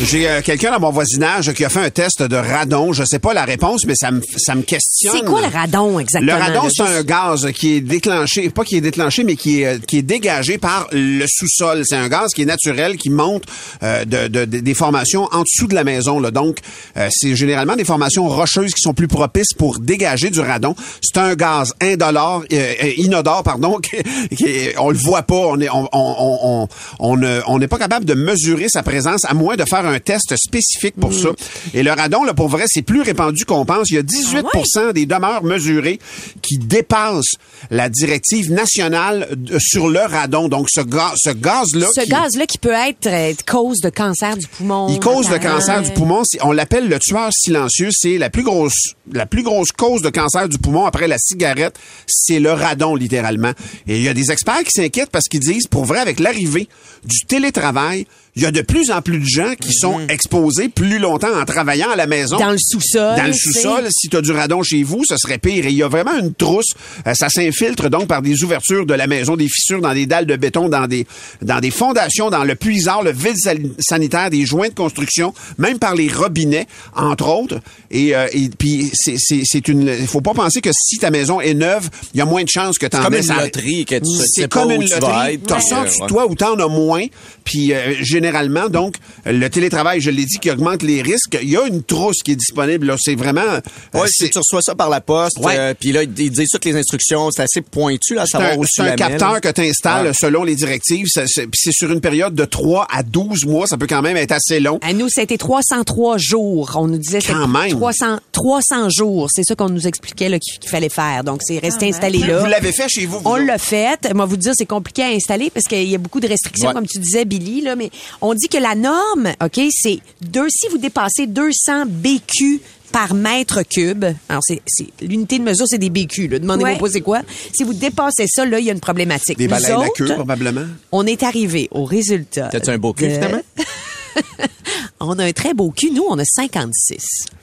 J'ai euh, quelqu'un dans mon voisinage qui a fait un test de radon. Je sais pas la réponse, mais ça me, ça me questionne. C'est quoi le radon exactement? Le radon, c'est un gaz qui est déclenché, pas qui est déclenché, mais qui est, euh, qui est dégagé par le sous-sol. C'est un gaz qui est naturel, qui monte euh, de, de- de- des formations en dessous de la maison. Là. Donc, euh, c'est généralement des formations rocheuses qui sont plus propices pour dégager du radon. C'est un gaz indolore, euh, euh, inodore, pardon, qui, qui on le voit pas. On est, on, on, on, on, on ne- on n'est pas capable de mesurer sa présence à moins de faire un test spécifique pour ça. Et le radon, là, pour vrai, c'est plus répandu qu'on pense. Il y a 18% des demeures mesurées qui dépassent la directive nationale de- sur le radon. Donc, ce, gaz, ce gaz-là... Ce qui- gaz-là qui peut être euh, cause de cancer du poumon. il cause le notamment. cancer du poumon. On l'appelle le tueur silencieux. C'est la plus grosse, la plus grosse cause de cancer du poumon après la cigarette. C'est le radon, littéralement. Et il y a des experts qui s'inquiètent parce qu'ils disent, pour vrai, avec l'arrivée du télétravail, il y a de plus en plus de gens qui sont exposés plus longtemps en travaillant à la maison. Mhm. Dans le sous-sol. Dans le tu sous-sol, si tu as du radon chez vous, ce serait pire. Et il y a vraiment une trousse. Euh, ça s'infiltre donc par des ouvertures de la maison, des fissures dans des dalles de béton, dans des, dans des fondations, dans le puisard, le vide sanitaire, des joints de construction, même par les robinets, entre autres. Et, euh, et puis, c'est- c'est c'est une. Il faut pas penser que si ta maison est neuve, il y a moins de chances que tu en comme une loterie que tu sais C'est pas comme où une tu loterie. de Ouais. toi ou t'en as moins. Puis euh, généralement, donc, le télétravail, je l'ai dit, qui augmente les risques. Il y a une trousse qui est disponible. là. C'est vraiment... euh, Ouais, si tu reçois ça par la poste, Ouais. euh, puis là, ils disent toutes les instructions, c'est assez pointu, là, à savoir un, où tu c'est un capteur là. que tu installes Ouais. selon les directives. C'est, puis c'est sur une période de 3 à 12 mois. Ça peut quand même être assez long. À nous, c'était 303 jours. On nous disait Quand c'était même. 300, 300 jours. C'est ça qu'on nous expliquait là, qu'il fallait faire. Donc, c'est rester installé là. Vous l'avez fait chez vous? vous On l'a fait. Moi, vous dire, c'est compliqué à installer parce qu'il y a beaucoup de restrictions, Ouais. comme tu disais, Billy. Là, mais on dit que la norme, ok, c'est deux. Si vous dépassez 200 BQ par mètre cube. Alors, c'est, c'est- l'unité de mesure, c'est des BQ. Là. Demandez-moi Ouais. pas c'est quoi. Si vous dépassez ça, là, il y a une problématique. Des baleines à queue, probablement. on est arrivé au résultat. T'as-tu un beau cul, de- finalement? on a un très beau cul. Nous, on a 56.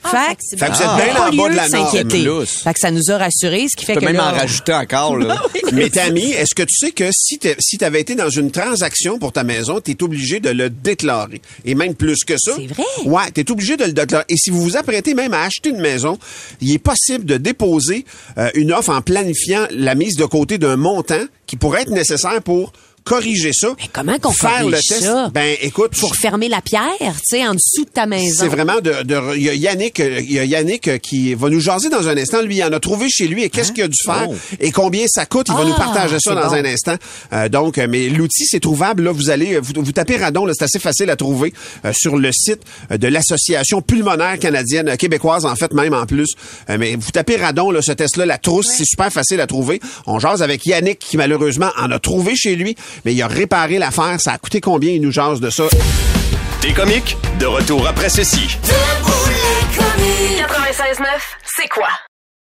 fait, que- Fait que vous êtes Ah. bien en bas de la norme. Fait que ça nous a rassurés, ce qui fait Tu peux que même là, en rajouter encore, là. Mais Tammy, est-ce que tu sais que si tu si avais été dans une transaction pour ta maison, tu es obligé de le déclarer? Et même plus que ça. C'est vrai? Ouais, tu es obligé de le déclarer. Et si vous vous apprêtez même à acheter une maison, il est possible de déposer euh, une offre en planifiant la mise de côté d'un montant qui pourrait être nécessaire pour corriger ça. Mais comment qu'on faire le test? ça? Ben écoute, pour fermer la pierre, tu sais, en dessous de ta maison. c'est vraiment de, de- il y a Yannick, euh, il y a Yannick euh, qui va nous jaser dans un instant. Lui, il en a trouvé chez lui et qu'est-ce qu'il a dû faire? Oh. et combien ça coûte? Il va Ah, nous partager ça dans bon. un instant. Euh, donc, euh, mais l'outil c'est trouvable. Là, vous allez, vous, vous tapez radon. là, C'est assez facile à trouver euh, sur le site euh, de l'association pulmonaire canadienne euh, québécoise en fait même en plus. Euh, mais vous tapez radon, là, ce test-là, la trousse, c'est super facile à trouver. On jase avec Yannick qui malheureusement en a trouvé chez lui, mais il a réparé l'affaire. Ça a coûté combien? Il nous jase de ça. Des comiques, de retour après ceci. Debout les comiques. 96.9, c'est quoi?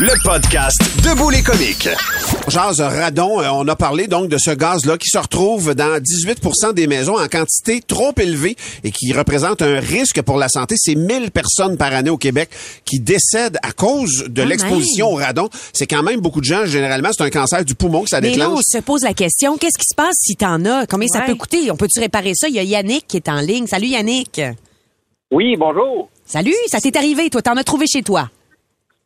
Le podcast Debout les comiques. Jazz Radon, euh, on a parlé donc de ce gaz-là qui se retrouve dans 18% des maisons en quantité trop élevée et qui représente un risque pour la santé. C'est 1000 personnes par année au Québec qui décèdent à cause de Quand l'exposition au radon. C'est quand même beaucoup de gens. Généralement, c'est un cancer du poumon que ça Mais là, déclenche. on se pose la question, qu'est-ce qui se passe si t'en as? Combien ça peut coûter? On peut-tu réparer ça? Il y a Yannick qui est en ligne. Salut Yannick. Oui, bonjour. Salut, ça t'est arrivé, toi, t'en as trouvé chez toi.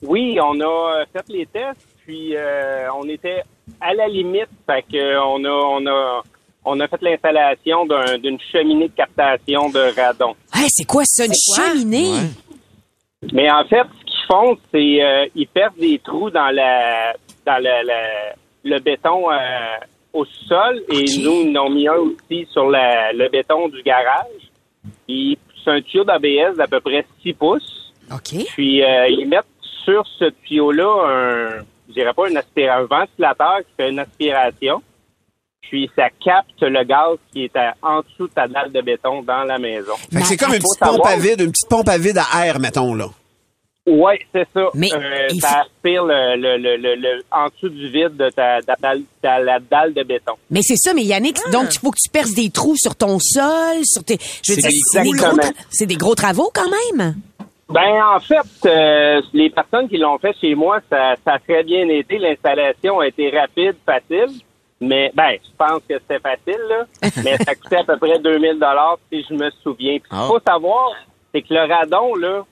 Oui, on a euh, fait les tests, puis euh, on était à la limite, fait que euh, on a on a on a fait l'installation d'un- d'une cheminée de captation de radon. Hey, c'est quoi ça, une C'est cheminée? Mais en fait, ce qu'ils font, c'est euh, ils percent des trous dans la dans la- la- le béton euh, au sol et nous ils en ont mis un aussi sur la- le béton du garage. Puis c'est un tuyau d'ABS d'à peu près 6 pouces. OK. Puis euh, ils mettent sur ce tuyau-là un, je dirais pas un aspirateur, un ventilateur qui fait une aspiration. Puis ça capte le gaz qui est à- en dessous de ta dalle de béton dans la maison. Fait que c'est comme une petite pompe à vide, une petite pompe à vide à air, mettons, là. Ouais, c'est ça. Mais Euh, ça faut- aspire le, le, le, le, le- en dessous du vide de ta, ta, dalle- ta- la dalle de béton. Mais c'est ça, mais Yannick, donc il faut que tu perces des trous sur ton sol, sur tes. Je veux C'est dire, c'est des, gros c'est des gros travaux quand même. Ben en fait, euh, les personnes qui l'ont fait chez moi, ça, ça a très bien été. L'installation a été rapide, facile. Mais ben, je pense que c'était facile, là. mais ça coûtait à peu près 2000 dollars si je me souviens. Puis ce qu'il faut savoir, c'est que le radon, là,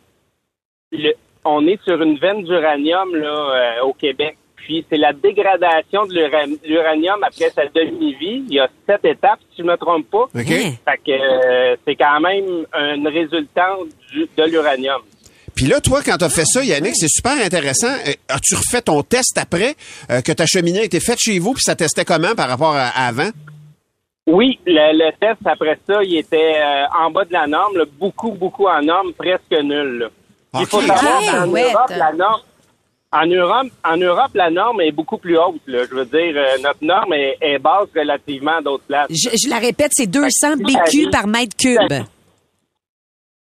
le- on est sur une veine d'uranium là euh, au Québec. Puis c'est la dégradation de l'ura- l'uranium après sa demi-vie. Il y a sept étapes, si je ne me trompe pas. OK. Fait que euh, c'est quand même une résultante du- de l'uranium. Puis là, toi, quand t'as fait ça, Yannick, c'est super intéressant. Euh, As-tu refait ton test après euh, que ta cheminée a été faite chez vous, puis ça testait comment par rapport à, à avant? Oui, le, le test après ça, il était euh, en bas de la norme, là, beaucoup, beaucoup en norme, presque nul. là. Il faut savoir Ah, qu'en ouais. Europe, la norme, en Europe, en Europe, la norme est beaucoup plus haute. Là. Je veux dire, euh, notre norme est, est basse relativement à d'autres places. Je, je la répète, c'est 200 BQ par mètre cube.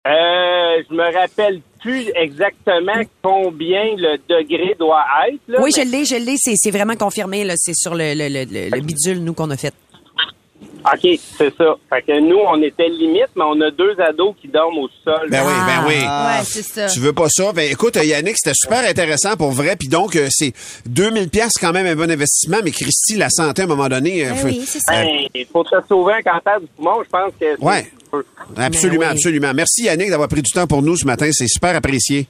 Euh, je me rappelle plus exactement combien le degré doit être. là, Oui, mais- je l'ai, je l'ai, c'est vraiment confirmé. C'est sur le, le, le, le- le bidule, nous, qu'on a fait. OK, c'est ça. Fait que nous, on était limite, mais on a deux ados qui dorment au sol. Ben oui, ben oui. Ah. c'est ça. Tu veux pas ça? Ben écoute, Yannick, c'était super intéressant pour vrai. Puis donc, euh, c'est 2000 pièces quand même un bon investissement. Mais Christy, la santé, à un moment donné... euh, Ben, il faut se sauver un cancer du poumon, je pense que c'est- Ouais. Absolument, Ben oui. absolument. Merci Yannick d'avoir pris du temps pour nous ce matin. C'est super apprécié.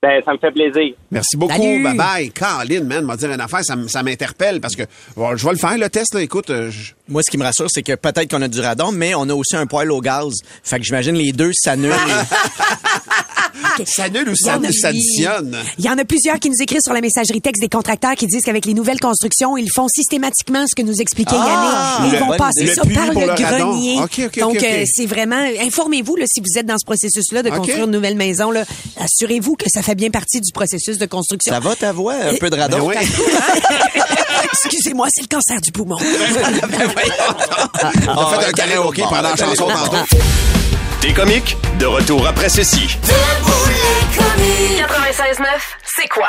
Ben, ça me fait plaisir. Merci beaucoup. Salut. Bye bye. Caroline, man, m'a dire une affaire, ça, ça m'interpelle parce que bon, je vais le faire, le test. Là. Écoute, euh, je- Moi, ce qui me rassure, c'est que peut-être qu'on a du radon, mais on a aussi un poêle au gaz. Fait que j'imagine les deux s'annulent. ça annule ou Il y en a- s'additionne. Il y en a plusieurs qui nous écrivent sur la messagerie texte des contracteurs qui disent qu'avec les nouvelles constructions, ils font systématiquement ce que nous expliquait Ah! Yannick. Ils vont passer ça par le, grenier. Donc, euh, c'est vraiment... Informez-vous là, si vous êtes dans ce processus-là de construire une nouvelle maison. Là, Assurez-vous que ça fait bien partie du processus de construction. Ça va ta voix? Un peu de radon? Ben oui. Excusez-moi, c'est le cancer du poumon. On a fait un karaoké pendant la chanson tantôt. T'es comique? De retour après ceci. 96.9, c'est quoi?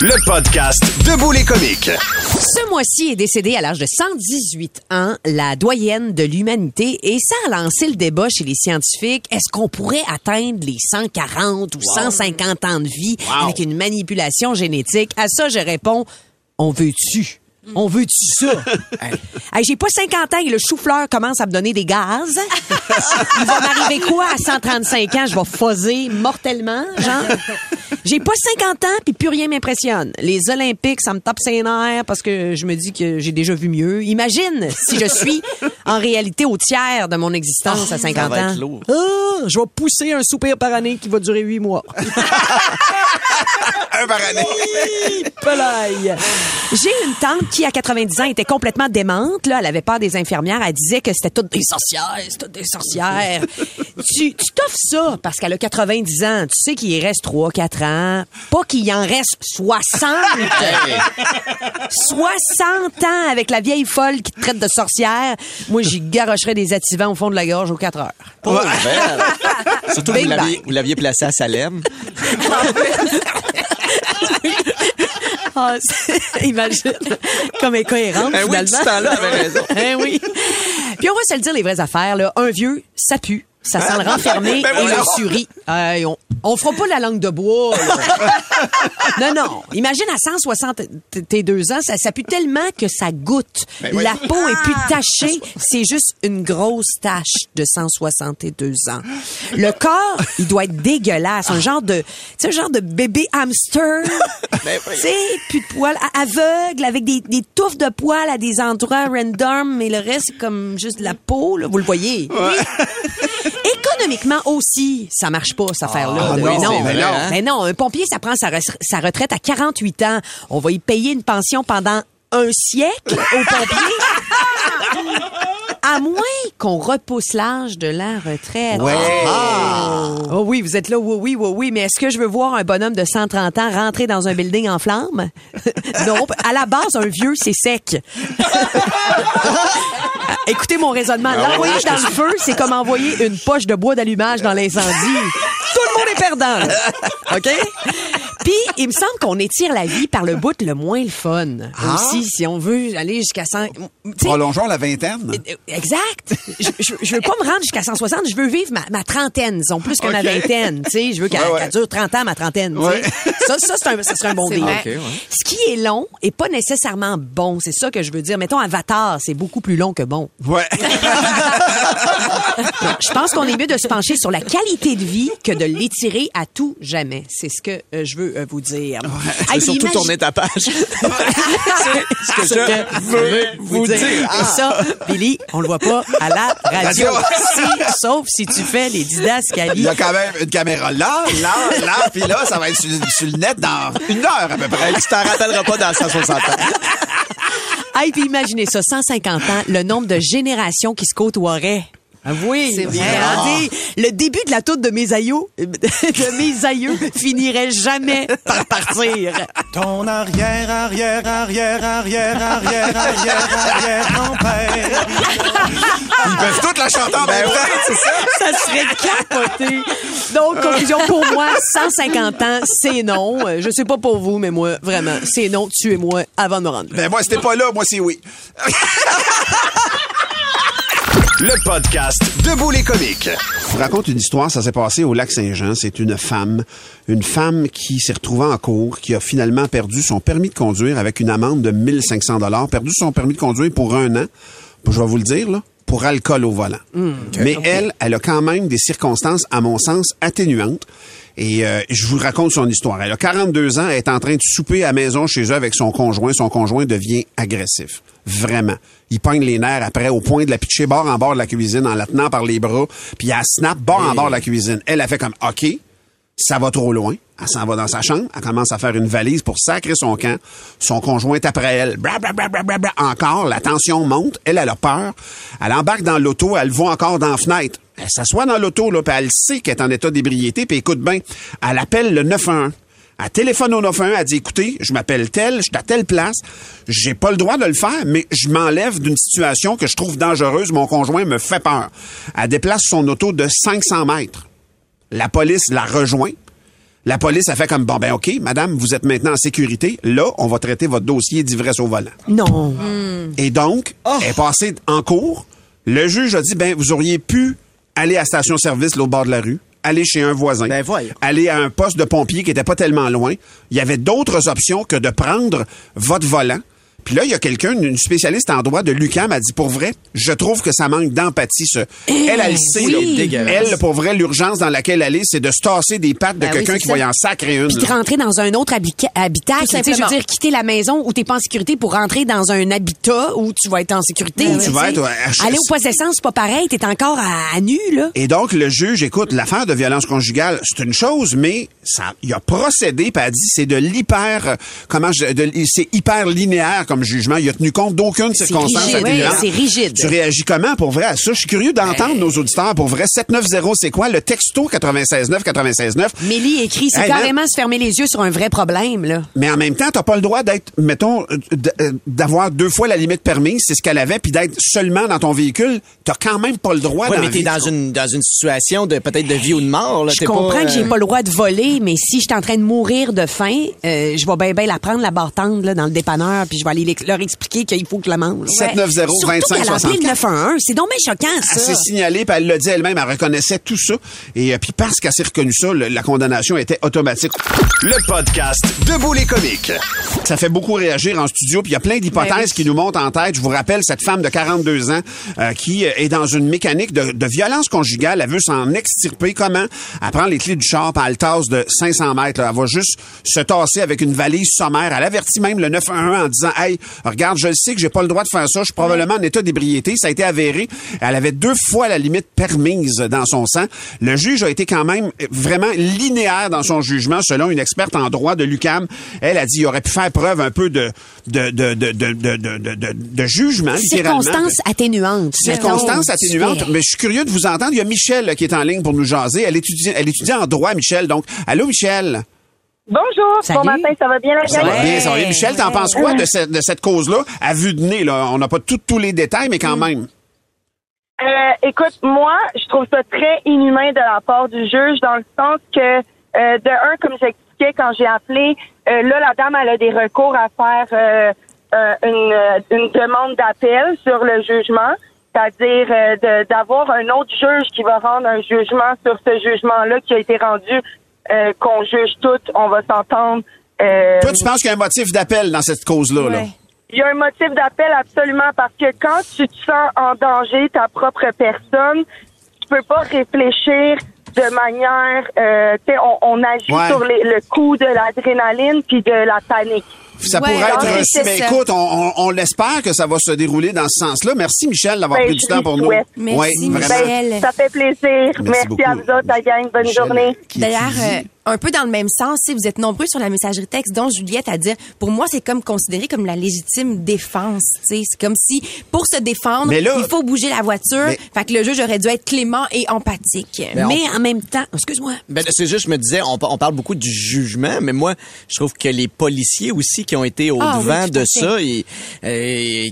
Le podcast Debout les comiques. Ce mois-ci est décédée à l'âge de 118 ans la doyenne de l'humanité et ça a lancé le débat chez les scientifiques. Est-ce qu'on pourrait atteindre les 140 ou 150 ans de vie avec une manipulation génétique? À ça, je réponds, on veut-tu? On veut-tu ça? Hey. Hey, J'ai pas 50 ans et le chou-fleur commence à me donner des gaz. Il va m'arriver quoi à 135 ans? Je vais fuzzer mortellement, genre? J'ai pas 50 ans puis plus rien m'impressionne. Les Olympiques, ça me tape ses nerfs parce que je me dis que j'ai déjà vu mieux. Imagine si je suis en réalité au tiers de mon existence à 50 va ans. être lourd. Ah, je vais pousser un soupir par année qui va durer huit mois. Un par année. Pelaille. J'ai une tante qui, à 90 ans, était complètement démente. Là, elle avait peur des infirmières. Elle disait que c'était toutes des sorcières, c'est toutes des sorcières. tu t'offres ça parce qu'elle a 90 ans. Tu sais qu'il y reste 3, 4 ans. Pas qu'il y en reste 60. 60 ans avec la vieille folle qui te traite de sorcière. Moi, j'y garocherais des activants au fond de la gorge aux 4 heures. Pauvre belle. Surtout que Big vous l'aviez- bang. vous l'aviez placé à Salem. Imagine comme elle est cohérente Ben oui, tout ce temps-là, avait raison. Hein, oui. Puis on va se le dire les vraies affaires là, un vieux, ça pue. Ça sent le renfermé Ben et le suri. On, on fera pas la langue de bois. non, non. Imagine à 160 t- tes deux ans, ça, ça pue tellement que ça goûte. Ben la peau est plus tachée. C'est juste une grosse tache de 162 ans. Le corps, il doit être dégueulasse. Un genre de, tu sais, un genre de bébé hamster. Ben Tu sais, plus de poils, a- aveugle, avec des, des touffes de poils à des endroits random, mais le reste, c'est comme juste de la peau, là. Vous le voyez? Économiquement aussi, ça marche pas, cette affaire-là. Ah de- oui, non, mais hein? Mais non, un pompier, ça prend sa, re- sa retraite à 48 ans. On va y payer une pension pendant un siècle au pompier. À moins qu'on repousse l'âge de la retraite. Ouais. Oh oui, vous êtes là, oui, oui, oui, oui, mais est-ce que je veux voir un bonhomme de 130 ans rentrer dans un building en flammes? non, à la base, un vieux, c'est sec. Écoutez mon raisonnement. L'envoyer dans le feu, c'est comme envoyer une poche de bois d'allumage dans l'incendie. Tout le monde est perdant. là. OK? Puis, il me semble qu'on étire la vie par le bout le moins le fun. Aussi, si on veut aller jusqu'à 100... tu sais, Prolongeons la vingtaine. euh, Exact. Je, je, je veux pas me rendre jusqu'à 160, je veux vivre ma, ma trentaine, disons, plus que ma vingtaine. Tu sais, je veux qu'elle Ouais, ouais. qu'elle dure 30 ans, ma trentaine. Ouais. Ça, ça, c'est un, ça serait un bon C'est deal. vrai. OK, ouais. Ce qui est long est pas nécessairement bon. C'est ça que je veux dire. Mettons, Avatar, c'est beaucoup plus long que bon. Ouais. Je pense qu'on est mieux de se pencher sur la qualité de vie que de l'étirer à tout jamais. C'est ce que euh, je veux euh, vous dire. Tu Hey, surtout imagine- tourner ta page. ce que je veux vous dire. Et ça, Billy, on le voit pas à la radio. Si- sauf si tu fais les Il didascalies. y a quand même une caméra là, là, là, puis là, ça va être sur, sur le net dans une heure à peu près. Tu t'en rappelleras pas dans 160 ans. Hey, puis imaginez ça, 150 ans, le nombre de générations qui se côtoieraient. Ah oui, C'est vrai. hein, dis, le début de la toute de mes aïeux, de mes aïeux finirait jamais par partir. Ton arrière, arrière, arrière, arrière, arrière, arrière, arrière, grand-père. Ils peuvent toutes la chanter en même temps. Ça serait capoté. Donc, conclusion pour moi, 150 ans, c'est non. Je sais pas pour vous, mais moi, vraiment, c'est non. Tuez-moi avant de me rendre là. Ben moi, c'était pas là, moi, c'est oui. Le podcast Debout les comiques. Je vous raconte une histoire, ça s'est passé au lac Saint-Jean. C'est une femme, une femme qui s'est retrouvée en cours, qui a finalement perdu son permis de conduire avec une amende de 1500 dollars, perdu son permis de conduire pour un an. Je vais vous le dire, là, pour alcool au volant. Mais elle, elle a quand même des circonstances, à mon sens, atténuantes. Et euh, je vous raconte son histoire. Elle a 42 ans, elle est en train de souper à la maison chez eux avec son conjoint. Son conjoint devient agressif. Vraiment. Il pogne les nerfs après au point de la pitcher bord en bord de la cuisine en la tenant par les bras. Puis elle snap bord en bord de la cuisine. Elle a fait comme OK, ça va trop loin. Elle s'en va dans sa chambre. Elle commence à faire une valise pour sacrer son camp. Son conjoint est après elle. Bra. Encore, la tension monte. Elle, elle a peur. Elle embarque dans l'auto. Elle va encore dans la fenêtre. Elle s'assoit dans l'auto, là, puis elle sait qu'elle est en état d'ébriété, puis écoute bien. Elle appelle le 911. Elle téléphone au 911, elle dit écoutez, je m'appelle tel, je suis à telle place, j'ai pas le droit de le faire, mais je m'enlève d'une situation que je trouve dangereuse, mon conjoint me fait peur. Elle déplace son auto de 500 mètres. La police la rejoint. La police a fait comme bon ben OK, madame, vous êtes maintenant en sécurité. Là, on va traiter votre dossier d'ivresse au volant. Non. Et donc, elle est passée en cours. Le juge a dit ben vous auriez pu aller à la station-service l'autre bord de la rue, aller chez un voisin, Ben, voyons. aller à un poste de pompier qui était pas tellement loin. Il y avait d'autres options que de prendre votre volant Puis là, il y a quelqu'un, une spécialiste en droit de l'UQAM, a dit, pour vrai, je trouve que ça manque d'empathie. Ce... elle, elle sait, Eh, oui. là, elle, pour vrai, l'urgence dans laquelle elle est, c'est de se tasser des pattes de Ben quelqu'un qui ça. va y en sacrer une. Puis de rentrer dans un autre habitacle. Tout Tu sais, Je veux dire, quitter la maison où t'es pas en sécurité pour rentrer dans un habitat où tu vas être en sécurité. Où tu vas être, ouais, à- Aller au d'essence, c'est pas pareil. T'es encore à, à nu, là. Et donc, le juge, écoute, l'affaire de violence conjugale, c'est une chose, mais ça, il a procédé, puis a dit, c'est de l'hyper, euh, comment je, c'est hyper linéaire comme jugement. Il a tenu compte d'aucune circonstance rigide, oui, atténuante. c'est rigide. Tu réagis comment pour vrai à ça? Je suis curieux d'entendre nos auditeurs pour vrai. 790, c'est quoi? Le texto 969 969. Mélie écrit, c'est Hey, man. carrément se fermer les yeux sur un vrai problème, là. Mais en même temps, t'as pas le droit d'être, mettons, euh, euh, d'avoir deux fois la limite permise, c'est ce qu'elle avait, puis d'être seulement dans ton véhicule. T'as quand même pas le droit Ouais, dans mais t'es dans une, dans une situation de peut-être de vie ou de mort. Là. Je comprends pas, que j'ai euh, pas le droit de voler, mais si je suis en train de mourir de faim, euh, je vais bien bien la prendre, la bartende, là, dans le dépanneur, puis je vais aller leur expliquer qu'il faut que la mange. 790 Surtout 25 qu'elle a appelé 64. le 911. C'est donc bien choquant, Elle s'est ça. signalée, puis elle l'a dit elle-même, elle reconnaissait tout ça. Et euh, puis parce qu'elle s'est reconnue ça, le- la condamnation était automatique. Le podcast Debout les comiques. Ça fait beaucoup réagir en studio, puis il y a plein d'hypothèses Ben oui. qui nous montent en tête. Je vous rappelle cette femme de 42 ans euh, qui euh, est dans une mécanique de, de violence conjugale. Elle veut s'en extirper. Comment? Elle prend les clés du char, puis elle tasse de 500 mètres. là. Elle va juste se tasser avec une valise sommaire. Elle avertit même le 911 en disant, hey, regarde, je le sais que j'ai pas le droit de faire ça. Je suis probablement en état d'ébriété. Ça a été avéré. Elle avait deux fois la limite permise dans son sang. Le juge a été quand même vraiment linéaire dans son jugement, selon une experte en droit de l'UCAM. Elle a dit il aurait pu faire preuve un peu de de de de de de, de, jugement. Circonstances atténuantes. Circonstances atténuantes. Mais je suis curieux de vous entendre. Il y a Michel qui est en ligne pour nous jaser. Elle étudie, elle étudie en droit, Michel. Donc, allô, Michel? Bonjour, Salut. bon matin, ça va bien la Ça va bien, ça va bien. Michel, t'en penses quoi de cette, de cette cause-là? À vue de nez, là. On n'a pas tout- tous les détails, mais quand même. Euh, écoute, moi, je trouve ça très inhumain de la part du juge dans le sens que, euh, de un, comme j'expliquais quand j'ai appelé, euh, là, la dame, elle a des recours à faire euh, euh, une, une demande d'appel sur le jugement, c'est-à-dire euh, d'avoir un autre juge qui va rendre un jugement sur ce jugement-là qui a été rendu, euh, qu'on juge tout, on va s'entendre. euh, Toi, tu penses qu'il y a un motif d'appel dans cette cause-là? Là? Il y a un motif d'appel absolument parce que quand tu te sens en danger ta propre personne, tu peux pas réfléchir de manière, euh, tu sais, on, on agit Ouais. sur les- le coup de l'adrénaline puis de la panique. Ça Ouais, pourrait être Mais ça. écoute, on, on, on l'espère que ça va se dérouler dans ce sens-là. Merci, Michel, d'avoir Ben, pris du temps pour nous. souhaite. Ouais, vraiment. Ben, ça fait plaisir. Merci, à vous autres, la gang. Bonne journée. D'ailleurs, euh, un peu dans le même sens, si vous êtes nombreux sur la messagerie texte, dont Juliette à dire, pour moi, c'est comme considéré comme la légitime défense. tu sais. C'est comme si, pour se défendre, là- il faut bouger la voiture. Mais- Fait que le juge aurait dû être clément et empathique. Mais on- en même temps, excuse-moi. Ben, c'est juste, je me disais, on, on parle beaucoup du jugement, mais moi, je trouve que les policiers aussi qui ont été au Ah, devant oui, de ça, et,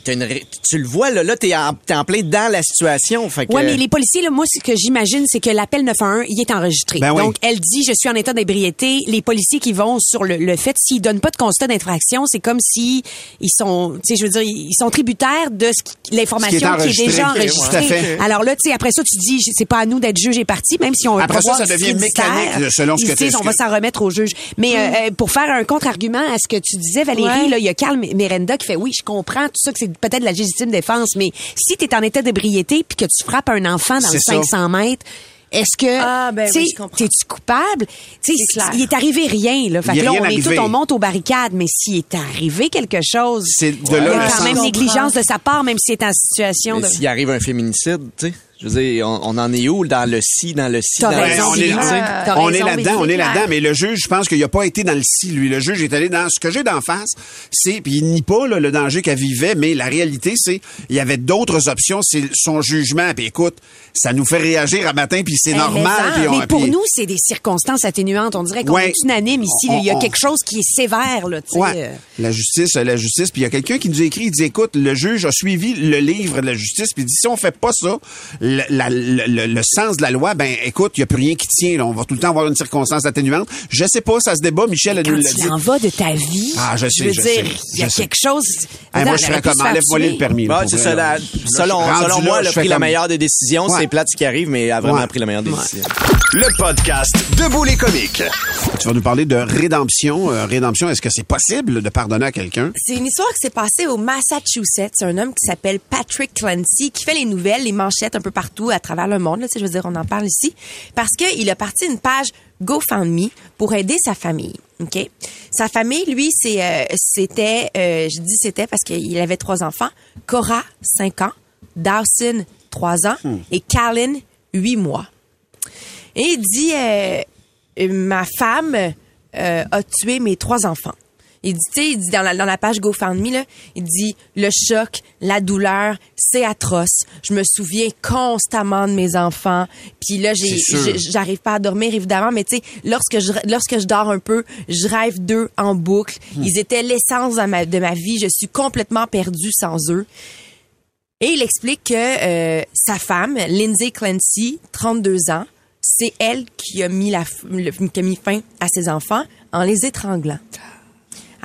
une tu le vois, là, là t'es en, en plein dans la situation. Fait que, Ouais, mais les policiers, là, moi, ce que j'imagine, c'est que l'appel 911, il est enregistré. Ben oui. Donc, elle dit, je suis en état d'ébriété. Les policiers qui vont sur le, le fait, s'ils donnent pas de constat d'infraction, c'est comme si ils sont, tu sais, je veux dire, ils sont tributaires de ce qui- l'information qui est, déjà enregistrée. Alors là, tu sais, après ça, tu dis, c'est pas à nous d'être juge et parti, même si on Après ça, ça devient mécanique, selon ce que t'es- on va s'en remettre au juge. Mais euh, euh, pour faire un contre-argument à ce que tu disais, Valérie, Ouais. là, il y a Carl Merenda qui fait, oui, je comprends tout ça, que c'est peut-être la légitime défense, mais si tu es en état d'ébriété puis que tu frappes un enfant dans le C'est ça. 500 mètres, est-ce que, Ah, ben tu oui, comprends. t'es-tu coupable? Tu il est arrivé rien, là. Fait Il que est là, rien on est tout, on monte aux barricades, mais s'il est arrivé quelque chose, C'est de il y là a le quand même négligence de sa part, même s'il est en situation mais de... s'il arrive un féminicide, tu sais, je veux dire, on, on en est où dans le si, dans le si, dans le raison, on si, est, on est mais là-dedans, on est là-dedans. Mais le juge, je pense qu'il n'a pas été dans le si, lui. Le juge est allé dans ce que j'ai d'en face. C'est, puis il nie pas là, le danger qu'elle vivait, mais la réalité, c'est il y avait d'autres options. C'est son jugement. Puis écoute, ça nous fait réagir à matin, puis c'est Eh, normal. mais, puis on- mais pour puis- nous, c'est des circonstances atténuantes. On dirait qu'on Ouais. est unanime ici. Il y a quelque chose qui est sévère, là, tu sais. Ouais, euh. la justice, la justice. Puis il y a quelqu'un qui nous a écrit, il dit, écoute, le juge a suivi le livre de la justice, puis il dit, si on fait pas ça, le, la- le- le- le sens de la loi, ben écoute, il y a plus rien qui tient. là. On va tout le temps avoir une circonstance atténuante. Je sais pas, ça se débat. Michel elle Quand nous l'a il dit. en va de ta vie, Ah, je sais, veux je dire, sais, il y a je sais. quelque chose. Hey, moi, je pu comme enlève-moi le permis. pour c'est vrai, ça. là. la- selon, je selon moi, elle a je pris la meilleure des décisions. C'est plate ce qui arrive, mais elle a vraiment pris la meilleure des décisions. Le podcast Debout les comiques. Tu vas nous parler de rédemption. Euh, rédemption, est-ce que c'est possible de pardonner à quelqu'un? C'est une histoire qui s'est passée au Massachusetts. C'est un homme qui s'appelle Patrick Clancy qui fait les nouvelles, les manchettes un peu partout à travers le monde. Là, je veux dire, on en parle ici parce qu'il a parti une page GoFundMe pour aider sa famille. Ok, sa famille, lui, c'est euh, c'était, euh, je dis c'était parce qu'il avait trois enfants. Cora, 5 ans, Dawson, 3 ans, et Callan, 8 mois. Et il dit, euh, ma femme a tué mes trois enfants. Il dit, tu sais, il dit dans la, dans la page GoFundMe, là, il dit, le choc, la douleur, c'est atroce. Je me souviens constamment de mes enfants. Puis là, j'ai, j'arrive pas à dormir, évidemment, mais tu sais, lorsque je, lorsque je dors un peu, je rêve d'eux en boucle. Hmm. Ils étaient l'essence de ma, de ma vie. Je suis complètement perdue sans eux. Et il explique que euh, sa femme, Lindsay Clancy, 32 ans, c'est elle qui a mis la qui a mis fin à ses enfants en les étranglant.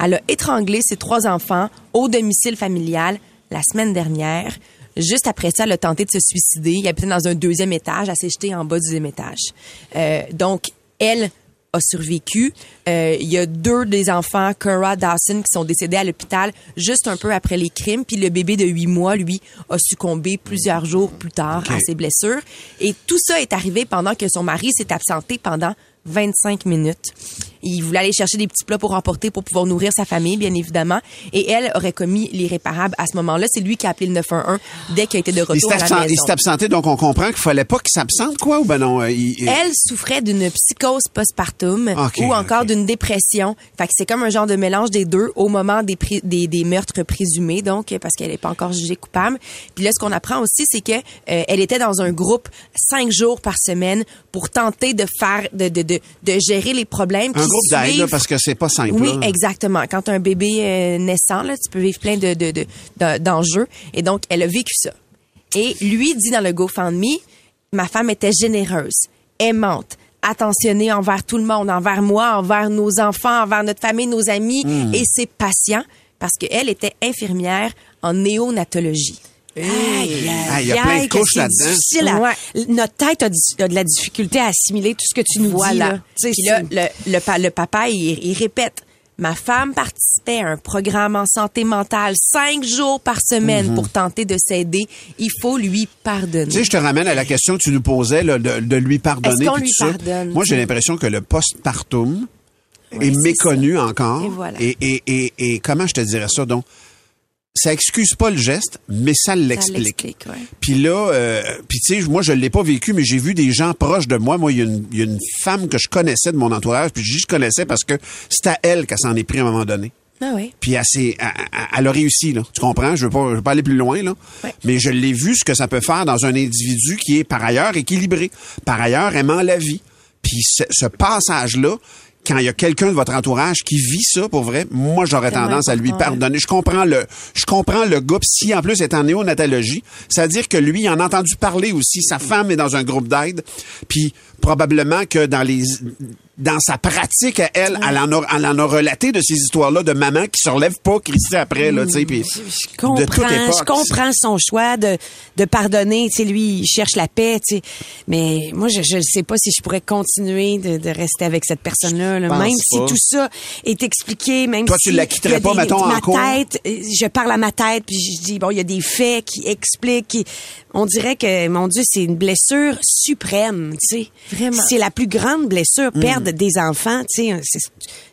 Elle a étranglé ses trois enfants au domicile familial la semaine dernière. Juste après ça, elle a tenté de se suicider. Il habitait dans un deuxième étage. Elle s'est jetée en bas du deuxième étage. Euh, donc, elle a survécu. Euh, il y a deux des enfants, Cora Dawson, qui sont décédés à l'hôpital juste un peu après les crimes. Puis le bébé de huit mois, lui, a succombé plusieurs jours plus tard à ses blessures. Et tout ça est arrivé pendant que son mari s'est absenté pendant 25 minutes. Il voulait aller chercher des petits plats pour emporter pour pouvoir nourrir sa famille, bien évidemment. Et elle aurait commis l'irréparable à ce moment-là. C'est lui qui a appelé le 911 dès qu'il a été de retour à la absent- il maison. s'est absenté, donc on comprend qu'il fallait pas qu'il s'absente, quoi, ou ben non? euh, il- il- Elle souffrait d'une psychose postpartum ou encore d'une dépression. Fait que c'est comme un genre de mélange des deux au moment des, des meurtres présumés, donc parce qu'elle n'est pas encore jugée coupable. Puis là, ce qu'on apprend aussi, c'est que euh, elle était dans un groupe cinq jours par semaine pour tenter de faire, de, de, de, de gérer les problèmes Un qui groupe d'aide, parce que c'est pas simple. oui, là. exactement. Quand un bébé euh, naissant, là, tu peux vivre plein de, de, de- de- d'enjeux. Et donc, elle a vécu ça. Et lui dit dans le GoFundMe, ma femme était généreuse, aimante, attentionnée envers tout le monde, envers moi, envers nos enfants, envers notre famille, nos amis. Mm. Et c'est patient parce qu'elle était infirmière en néonatologie. Aïe, Ah, il y a plein de couches c'est là-dedans. difficile à- Notre tête a, de la difficulté à assimiler tout ce que tu nous dis. Voilà. Là. Tu sais, Puis là, le, le, pa- le papa, il, il répète. Ma femme participait à un programme en santé mentale cinq jours par semaine Mhm. pour tenter de s'aider. Il faut lui pardonner. Tu sais, je te ramène à la question que tu nous posais là, de, de lui pardonner. Est-ce qu'on lui tout ça. pardonne, Moi, j'ai l'impression que le postpartum Ouais, est méconnu encore. Et voilà. Et, et, et, et comment je te dirais ça? Donc, ça excuse pas le geste, mais ça l'explique. Puis là, euh, puis tu sais, moi je l'ai pas vécu, mais j'ai vu des gens proches de moi. Moi, il y, a une- il y a une femme que je connaissais de mon entourage, puis je dis je connaissais parce que c'est à elle qu'elle s'en est pris à un moment donné. Ah oui. Puis elle, elle- elle a réussi, là. Tu comprends? Je veux pas, je veux pas aller plus loin, là. Mais je l'ai vu ce que ça peut faire dans un individu qui est par ailleurs équilibré, par ailleurs aimant la vie. Puis ce, ce passage-là, quand il y a quelqu'un de votre entourage qui vit ça pour vrai, moi j'aurais tendance à lui pardonner. Je comprends le, je comprends le si en plus est en néonatologie, c'est-à-dire que lui, il en a entendu parler aussi. Sa femme est dans un groupe d'aide. Puis probablement que dans les dans sa pratique à elle, elle, en a, elle en a relaté de ces histoires-là de maman qui se relève pas, Christy, après, là, tu sais, puis Je de toute époque. je comprends son choix de, de pardonner. Tu sais, lui, il cherche la paix, tu sais. Mais moi, je ne sais pas si je pourrais continuer de, de rester avec cette personne-là. là. Même si pas. tout ça est expliqué, même Toi, si... tu la quitterais pas, des- mettons, en ma cours? tête, euh, je parle à ma tête, puis je dis, bon, il y a des faits qui expliquent. qui- On dirait que, mon Dieu, c'est une blessure suprême, tu sais. Vraiment. C'est la plus grande blessure, Mm. perdre des enfants, tu sais.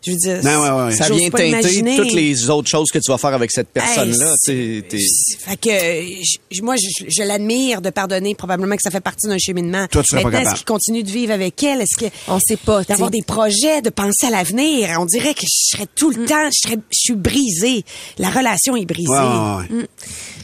Je veux dire... Non, ouais, ouais. Ça vient pas teinter imaginer. toutes les autres choses que tu vas faire avec cette personne-là. Hey, tu sais, t'es- Fait que je- moi, je, je l'admire de pardonner. Probablement que ça fait partie d'un cheminement. Toi, tu pas Maintenant, capable. est-ce qu'il continue de vivre avec elle? Est-ce que on sait pas d'avoir t'sais. des projets, de penser à l'avenir? On dirait que je serais tout Mm. le temps, je serais, je suis brisée. La relation est brisée. Ouais, ouais, ouais. Mm.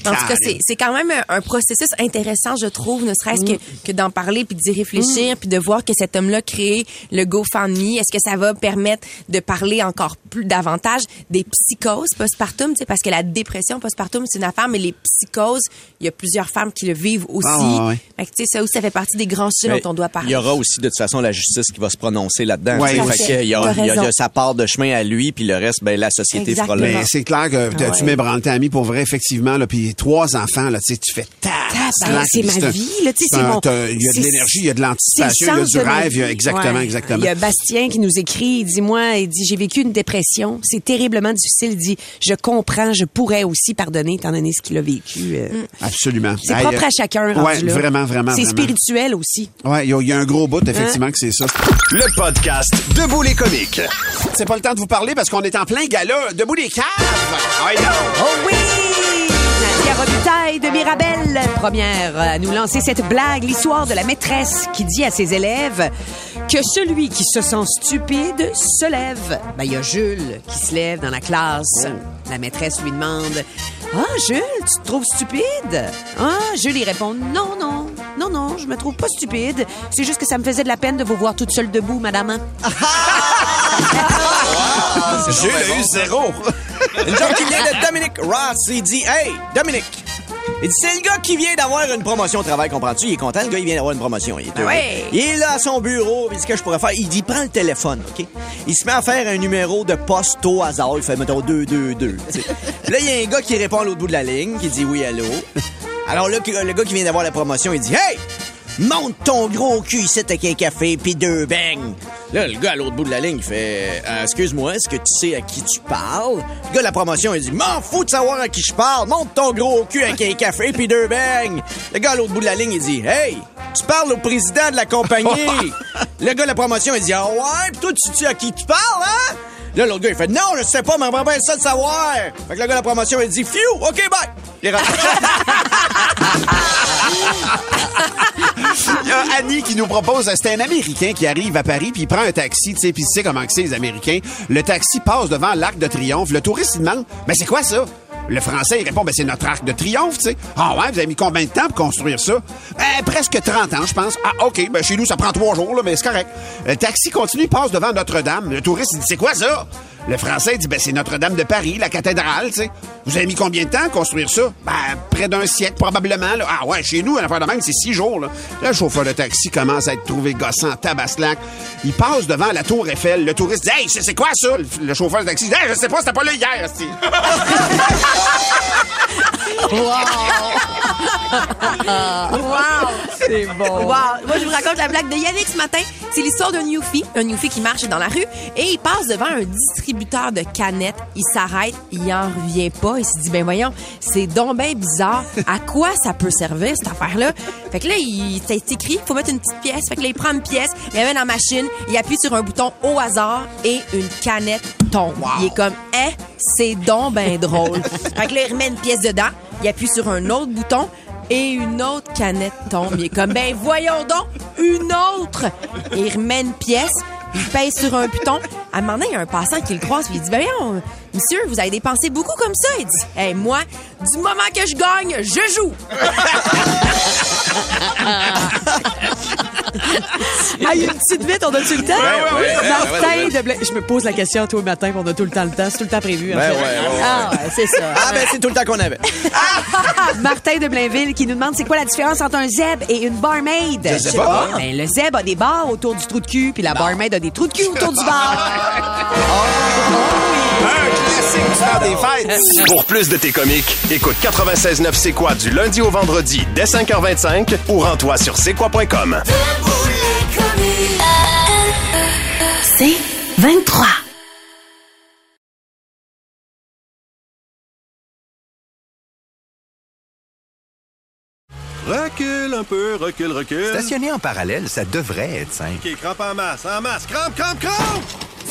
En tout cas, c'est, c'est quand même un, un processus intéressant, je trouve, ne serait-ce que, que d'en parler puis d'y réfléchir puis de voir que cet homme-là crée le GoFundMe. Est-ce que ça va permettre de parler encore plus davantage des psychoses postpartum, tu sais, parce que la dépression postpartum, c'est une affaire, mais les psychoses, il y a plusieurs femmes qui le vivent aussi. Ah, ouais, ouais. Fait que, tu sais, ça aussi, ça fait partie des grands sujets dont on doit Il parler. y aura aussi de toute façon la justice qui va se prononcer là-dedans. Ouais, tu ouais. Fait que il y, a, il y a- il y a sa part de chemin à lui, puis le reste, ben la société fera le. Mais c'est clair que t- Ah tu ouais. m'ébranles tes amis pour vrai, effectivement. Là, puis trois enfants, là, tu sais, tu fais ta. C'est ma vie, là, tu sais, c'est mon- Il y a de l'énergie, il y a de l'anticipation, il y a du rêve, il y a- vie. exactement, Ouais. exactement. Il y a Bastien qui nous écrit, il dit moi, il dit j'ai vécu une dépression, c'est terriblement difficile, il dit je comprends, je pourrais aussi pardonner étant donné ce qu'il a vécu. euh. Absolument. C'est propre euh, à chacun. rendu Ouais, là. vraiment, vraiment. C'est vraiment. spirituel aussi. Ouais, il y, a- il y a un gros bout, effectivement, que c'est ça. Le podcast Debout les comiques. C'est pas le temps de vous parler parce qu'on est en plein gala. Debout les caves! Oh oui! Nadia Robitaille de Mirabel, première à nous lancer cette blague, l'histoire de la maîtresse qui dit à ses élèves que celui qui se sent stupide se lève. Ben, il y a Jules qui se lève dans la classe. La maîtresse lui demande Ah, Jules, tu te trouves stupide? Ah, Jules, il répond Non, non, non, non, je me trouve pas stupide. C'est juste que ça me faisait de la peine de vous voir toute seule debout, madame. Jules a eu zéro. Une joke qui vient de Dominic Ross. Il dit Hey, Dominic! Il dit, c'est le gars qui vient d'avoir une promotion au travail, comprends-tu? Il est content, le gars, il vient d'avoir une promotion. Il est, heureux. ouais. il est là à son bureau, il dit, que je pourrais faire? Il dit, prends le téléphone, OK? Il se met à faire un numéro de poste au hasard. Il fait, mettons, 222. tu sais. Là, il y a un gars qui répond à l'autre bout de la ligne, qui dit oui, allô. Alors là, le gars qui vient d'avoir la promotion, il dit, hey! Monte ton gros cul ici avec un café puis deux beignes. Là, le gars à l'autre bout de la ligne, il fait Euh, Excuse-moi, est-ce que tu sais à qui tu parles? Le gars de la promotion, il dit M'en fous de savoir à qui je parle. Monte ton gros cul avec un café puis deux beignes. Le gars à l'autre bout de la ligne, il dit Hey, tu parles au président de la compagnie. le gars de la promotion, il dit Ah ouais, pis toi, tu sais à qui tu parles, hein? Là, l'autre gars, il fait Non, je sais pas, mais on va bien ça de savoir. Fait que le gars de la promotion, il dit Phew, OK, bye. Il est a Annie qui nous propose, c'est un Américain qui arrive à Paris, puis il prend un taxi, tu sais, puis tu sais comment c'est les Américains. Le taxi passe devant l'Arc de Triomphe. Le touriste, il demande, ben c'est quoi ça? Le Français, il répond, ben c'est notre Arc de Triomphe, tu sais. Ah ouais, vous avez mis combien de temps pour construire ça? Euh, presque 30 ans, je pense. Ah, OK, ben chez nous, ça prend trois jours, là, mais c'est correct. Le taxi continue, passe devant Notre-Dame. Le touriste, il dit, c'est quoi ça? Le Français dit, ben c'est Notre-Dame de Paris, la cathédrale, tu sais. Vous avez mis combien de temps à construire ça? Ben, près d'un siècle, probablement. Là. Ah ouais, chez nous, une affaire de même, c'est six jours. Là. Le chauffeur de taxi commence à être trouvé gossant, tabaslac. Il passe devant la tour Eiffel. Le touriste dit, hey, c'est quoi ça? Le, le chauffeur de taxi dit, hey, je sais pas, c'était pas là hier, esti. Wow! C'est bon. Wow! Moi, je vous raconte la blague de Yannick ce matin. C'est l'histoire d'un Newfie, un Newfie qui marche dans la rue et il passe devant un distributeur de canettes. Il s'arrête, il en revient pas. Il se dit, ben voyons, c'est donc bizarre. À quoi ça peut servir, cette affaire-là? Fait que là, il c'est écrit, il faut mettre une petite pièce. Fait que là, il prend une pièce, il la met dans la machine, il appuie sur un bouton au hasard et une canette tombe. Il est comme, hein, c'est donc ben drôle. fait que là, il remet une pièce dedans, il appuie sur un autre bouton et une autre canette tombe. Il est comme, ben voyons donc, une autre! Il remet une pièce, il pèse sur un bouton. À un moment donné, il y a un passant qui le croise, puis il dit, ben voyons, monsieur, vous avez dépensé beaucoup comme ça. Il dit, hey, moi, du moment que je gagne, je joue! Ah, une petite vite, on a-tu le temps? Ouais, ouais, Martin ouais, ouais. de Je me pose la question toi au matin, puis on a tout le temps le temps. C'est tout le temps prévu. en Ben fait. ouais, ouais, ouais. Ah, ouais, c'est ça. Ah, ben, c'est tout le temps qu'on avait. Martin de Blainville qui nous demande c'est quoi la différence entre un zèbre et une barmaid? Je sais pas. Ben, le zèbre a des barres autour du trou de cul, puis la barmaid a des trous de cul autour du bar. Un classique du temps des fêtes. Pour plus de tes comiques, écoute 96.9 C'est quoi du lundi au vendredi dès 5h25 ou rends-toi sur c'est quoi.com. C'est 23. Recule un peu, recule, recule. Stationner en parallèle, ça devrait être simple. OK, crampe en masse, en masse. Crampe, crampe, crampe!